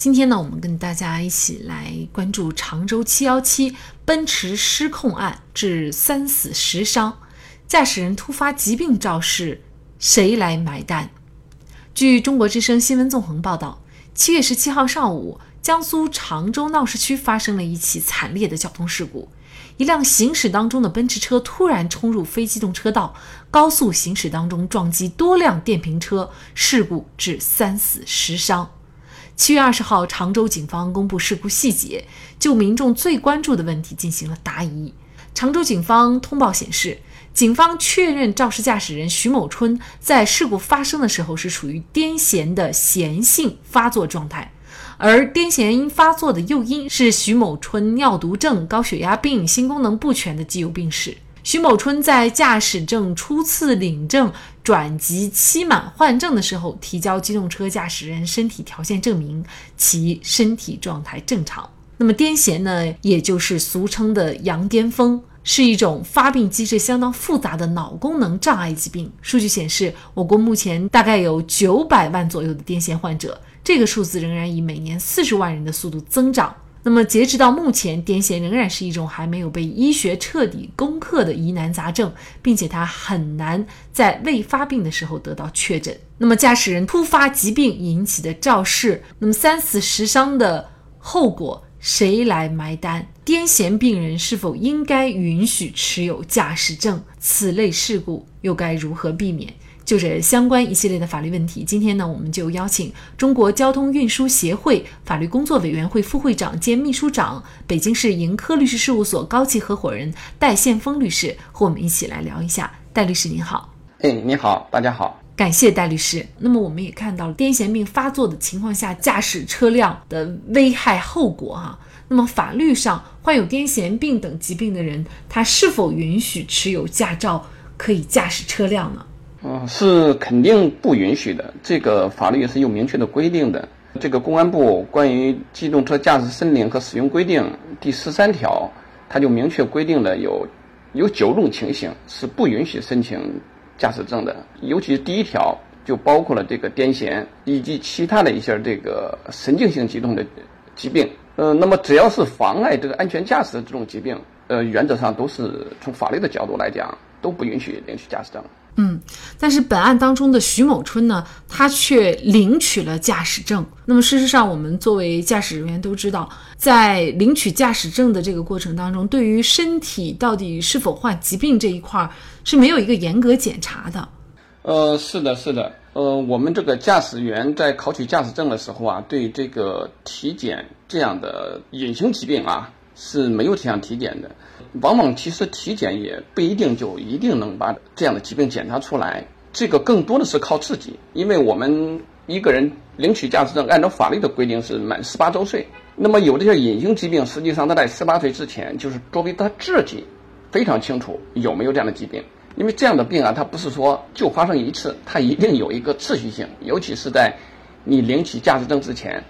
今天呢，我们跟大家一起来关注常州七幺七奔驰失控案，致三死十伤，驾驶人突发疾病肇事，谁来埋单？据中国之声新闻纵横报道，七月十七号上午，江苏常州闹市区发生了一起惨烈的交通事故，一辆行驶当中的奔驰车突然冲入非机动车道，高速行驶当中撞击多辆电瓶车，事故致三死十伤。七月二十号，常州警方公布事故细节，就民众最关注的问题进行了答疑。常州警方通报显示，警方确认肇事驾驶人徐某春在事故发生的时候是处于癫痫的痫性发作状态，而癫痫因发作的诱因是徐某春尿毒症、高血压病、心功能不全的既有病史。徐某春在驾驶证初次领证转籍期满换证的时候，提交机动车驾驶人身体条件证明，其身体状态正常。那么癫痫呢，也就是俗称的羊癫疯，是一种发病机制相当复杂的脑功能障碍疾病。数据显示，我国目前大概有九百万左右的癫痫患者，这个数字仍然以每年四十万人的速度增长。那么，截止到目前，癫痫仍然是一种还没有被医学彻底攻克的疑难杂症，并且它很难在未发病的时候得到确诊。那么，驾驶人突发疾病引起的肇事，那么三死十伤的后果谁来埋单？癫痫病人是否应该允许持有驾驶证？此类事故又该如何避免？就这相关一系列的法律问题，今天呢，我们就邀请中国交通运输协会法律工作委员会副会长兼秘书长、北京市盈科律师事务所高级合伙人戴宪峰律师和我们一起来聊一下。戴律师您好，哎，你好，大家好，感谢戴律师。那么我们也看到了癫痫病发作的情况下驾驶车辆的危害后果哈。那么法律上患有癫痫病等疾病的人，他是否允许持有驾照可以驾驶车辆呢？嗯，是肯定不允许的。这个法律是有明确的规定的。这个公安部关于机动车驾驶申领和使用规定第十三条，它就明确规定了有有九种情形是不允许申请驾驶证的。尤其是第一条就包括了这个癫痫以及其他的一些这个神经性激动的疾病。呃，那么只要是妨碍这个安全驾驶的这种疾病，呃，原则上都是从法律的角度来讲都不允许领取驾驶证。嗯，但是本案当中的徐某春呢，他却领取了驾驶证。那么事实上，我们作为驾驶人员都知道，在领取驾驶证的这个过程当中，对于身体到底是否患疾病这一块儿是没有一个严格检查的。呃，是的，是的。呃，我们这个驾驶员在考取驾驶证的时候啊，对这个体检这样的隐形疾病啊。是没有这项体检的，往往其实体检也不一定就一定能把这样的疾病检查出来，这个更多的是靠自己，因为我们一个人领取驾驶证，按照法律的规定是满十八周岁，那么有这些隐形疾病，实际上他在十八岁之前，就是作为他自己非常清楚有没有这样的疾病，因为这样的病啊，它不是说就发生一次，它一定有一个次序性，尤其是在你领取驾驶证之前。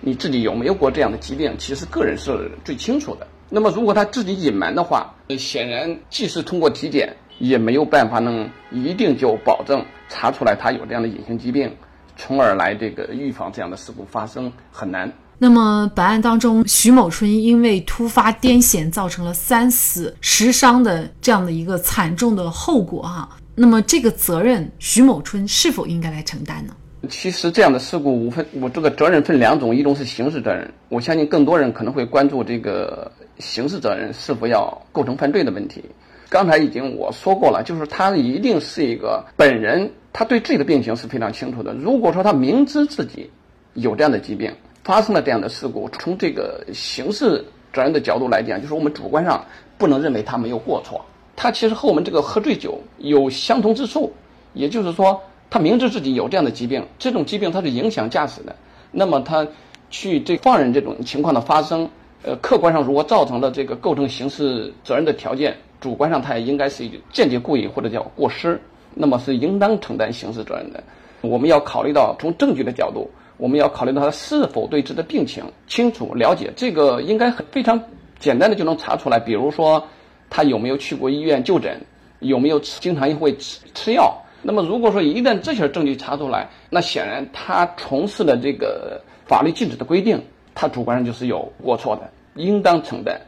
你自己有没有过这样的疾病？其实个人是最清楚的。那么如果他自己隐瞒的话，显然即使通过体检，也没有办法能一定就保证查出来他有这样的隐形疾病，从而来这个预防这样的事故发生很难。那么本案当中，徐某春因为突发癫痫造成了三死十伤的这样的一个惨重的后果哈，那么这个责任徐某春是否应该来承担呢？其实这样的事故，无分我这个责任分两种，一种是刑事责任。我相信更多人可能会关注这个刑事责任是否要构成犯罪的问题。刚才已经我说过了，就是他一定是一个本人，他对自己的病情是非常清楚的。如果说他明知自己有这样的疾病，发生了这样的事故，从这个刑事责任的角度来讲，就是我们主观上不能认为他没有过错。他其实和我们这个喝醉酒有相同之处，也就是说。他明知自己有这样的疾病，这种疾病它是影响驾驶的，那么他去这放任这种情况的发生，呃，客观上如果造成了这个构成刑事责任的条件，主观上他也应该是间接故意或者叫过失，那么是应当承担刑事责任的。我们要考虑到从证据的角度，我们要考虑到他是否对这个病情清楚了解，这个应该很非常简单的就能查出来。比如说，他有没有去过医院就诊，有没有经常会吃吃药。那么如果说一旦这些证据查出来，那显然他从事的这个法律禁止的规定。他主观上就是有过错的，应当承担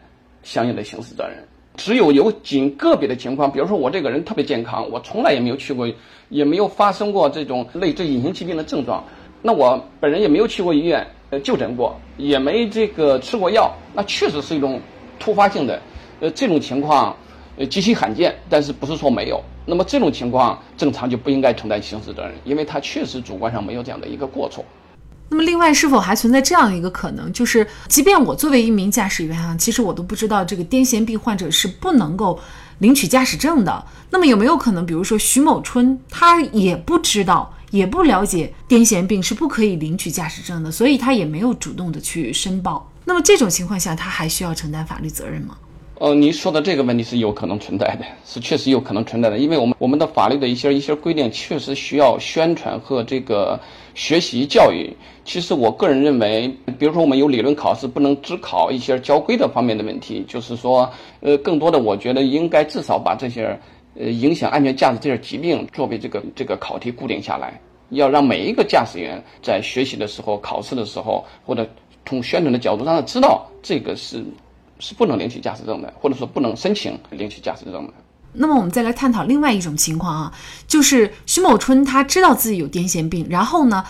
相应的刑事责任。只有有仅个别的情况，比如说我这个人特别健康，我从来也没有去过，也没有发生过这种类似隐形疾病的症状，那我本人也没有去过医院呃就诊过，也没这个吃过药，那确实是一种突发性的，呃这种情况呃极其罕见，但是不是说没有。那么这种情况正常就不应该承担刑事责任，因为他确实主观上没有这样的一个过错。那么，另外是否还存在这样一个可能，就是即便我作为一名驾驶员啊，其实我都不知道这个癫痫病患者是不能够领取驾驶证的。那么有没有可能，比如说徐某春，他也不知道，也不了解癫痫病是不可以领取驾驶证的，所以他也没有主动的去申报。那么这种情况下，他还需要承担法律责任吗？呃，您说的这个问题是有可能存在的，是确实有可能存在的，因为我们我们的法律的一些一些规定确实需要宣传和这个学习教育。其实我个人认为，比如说我们有理论考试，不能只考一些交规的方面的问题，就是说，呃，更多的我觉得应该至少把这些呃影响安全驾驶这些疾病作为这个这个考题固定下来，要让每一个驾驶员在学习的时候、考试的时候，或者从宣传的角度让他知道这个是。是不能领取驾驶证的，或者说不能申请领取驾驶证的。那么我们再来探讨另外一种情况啊，就是徐某春他知道自己有癫痫病，然后呢，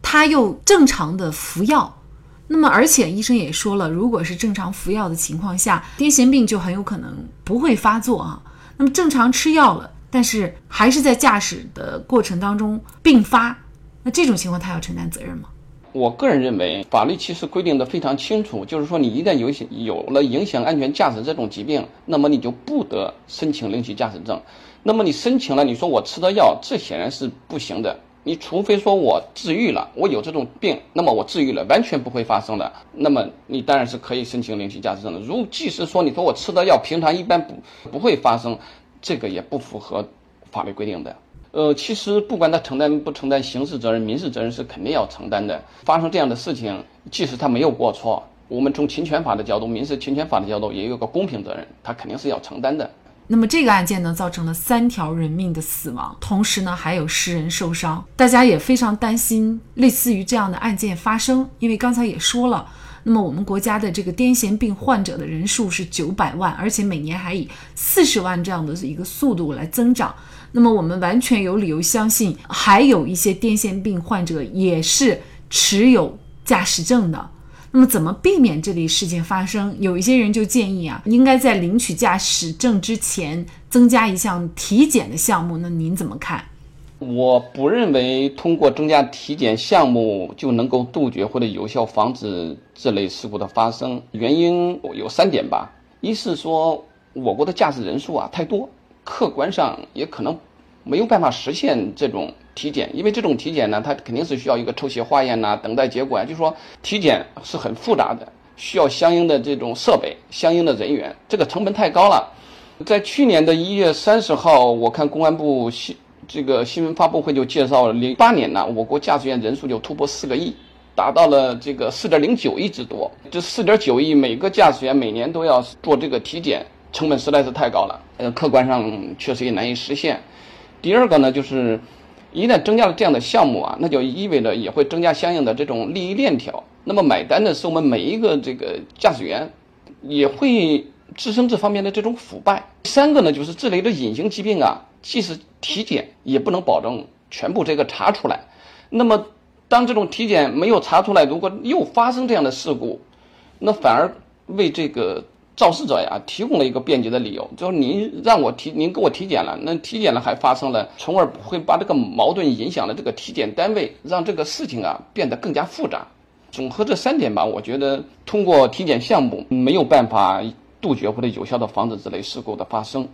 他又正常的服药，那么而且医生也说了，如果是正常服药的情况下，癫痫病就很有可能不会发作啊。那么正常吃药了，但是还是在驾驶的过程当中并发，那这种情况他要承担责任吗？我个人认为，法律其实规定的非常清楚，就是说，你一旦有有了影响安全驾驶这种疾病，那么你就不得申请领取驾驶证。那么你申请了，你说我吃的药，这显然是不行的。你除非说我治愈了，我有这种病，那么我治愈了，完全不会发生的，那么你当然是可以申请领取驾驶证的。如即使说你说我吃的药平常一般不不会发生，这个也不符合法律规定的。呃，其实不管他承担不承担刑事责任、民事责任是肯定要承担的。发生这样的事情，即使他没有过错，我们从侵权法的角度、民事侵权法的角度，也有个公平责任，他肯定是要承担的。那么这个案件呢，造成了三条人命的死亡，同时呢还有十人受伤，大家也非常担心类似于这样的案件发生，因为刚才也说了，那么我们国家的这个癫痫病患者的人数是九百万，而且每年还以四十万这样的一个速度来增长。那么我们完全有理由相信，还有一些癫痫病患者也是持有驾驶证的。那么怎么避免这类事件发生？有一些人就建议啊，应该在领取驾驶证之前增加一项体检的项目。那您怎么看？我不认为通过增加体检项目就能够杜绝或者有效防止这类事故的发生。原因有三点吧：一是说我国的驾驶人数啊太多。客观上也可能没有办法实现这种体检，因为这种体检呢，它肯定是需要一个抽血化验呐，等待结果呀。就说体检是很复杂的，需要相应的这种设备、相应的人员，这个成本太高了。在去年的一月三十号，我看公安部新这个新闻发布会就介绍了，零八年呢，我国驾驶员人数就突破四个亿，达到了这个四点零九亿之多。这四点九亿每个驾驶员每年都要做这个体检。成本实在是太高了，呃，客观上确实也难以实现。第二个呢，就是一旦增加了这样的项目啊，那就意味着也会增加相应的这种利益链条。那么买单的是我们每一个这个驾驶员，也会滋生这方面的这种腐败。第三个呢，就是这类的隐形疾病啊，即使体检也不能保证全部这个查出来。那么当这种体检没有查出来，如果又发生这样的事故，那反而为这个。肇事者呀，提供了一个便捷的理由，就是您让我体，您给我体检了，那体检了还发生了，从而会把这个矛盾影响了这个体检单位，让这个事情啊变得更加复杂。综合这三点吧，我觉得通过体检项目没有办法杜绝或者有效的防止这类事故的发生。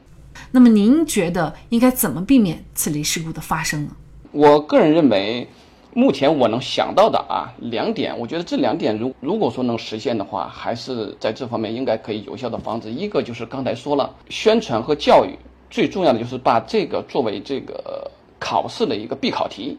那么您觉得应该怎么避免此类事故的发生呢？我个人认为，目前我能想到的啊两点，我觉得这两点如如果说能实现的话，还是在这方面应该可以有效的防止。一个就是刚才说了，宣传和教育，最重要的就是把这个作为这个考试的一个必考题，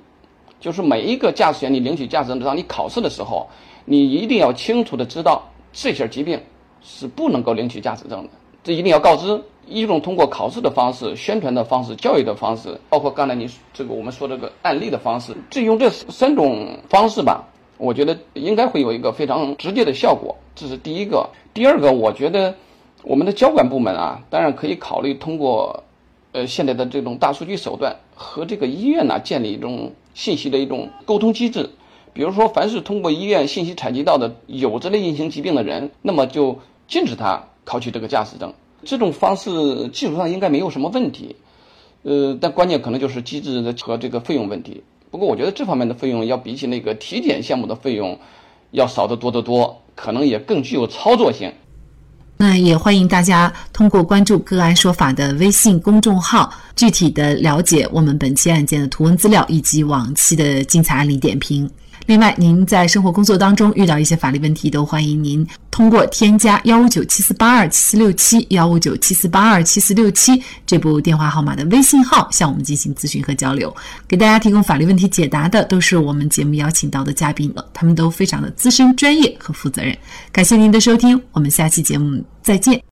就是每一个驾驶员你领取驾驶证让你考试的时候，你一定要清楚的知道这些疾病是不能够领取驾驶证的，这一定要告知。一种通过考试的方式、宣传的方式、教育的方式，包括刚才你这个我们说这个案例的方式，这用这三种方式吧，我觉得应该会有一个非常直接的效果。这是第一个。第二个，我觉得我们的交管部门啊，当然可以考虑通过呃现在的这种大数据手段和这个医院呢建立一种信息的一种沟通机制。比如说，凡是通过医院信息采集到的有这类隐形疾病的人，那么就禁止他考取这个驾驶证。这种方式技术上应该没有什么问题，呃，但关键可能就是机制的和这个费用问题。不过我觉得这方面的费用要比起那个体检项目的费用要少得多得多，可能也更具有操作性。那也欢迎大家通过关注“个案说法”的微信公众号，具体的了解我们本期案件的图文资料以及往期的精彩案例点评。另外，您在生活工作当中遇到一些法律问题，都欢迎您通过添加幺五九七四八二七四六七幺五九七四八二七四六七这部电话号码的微信号向我们进行咨询和交流。给大家提供法律问题解答的都是我们节目邀请到的嘉宾了，他们都非常的资深、专业和负责任。感谢您的收听，我们下期节目再见。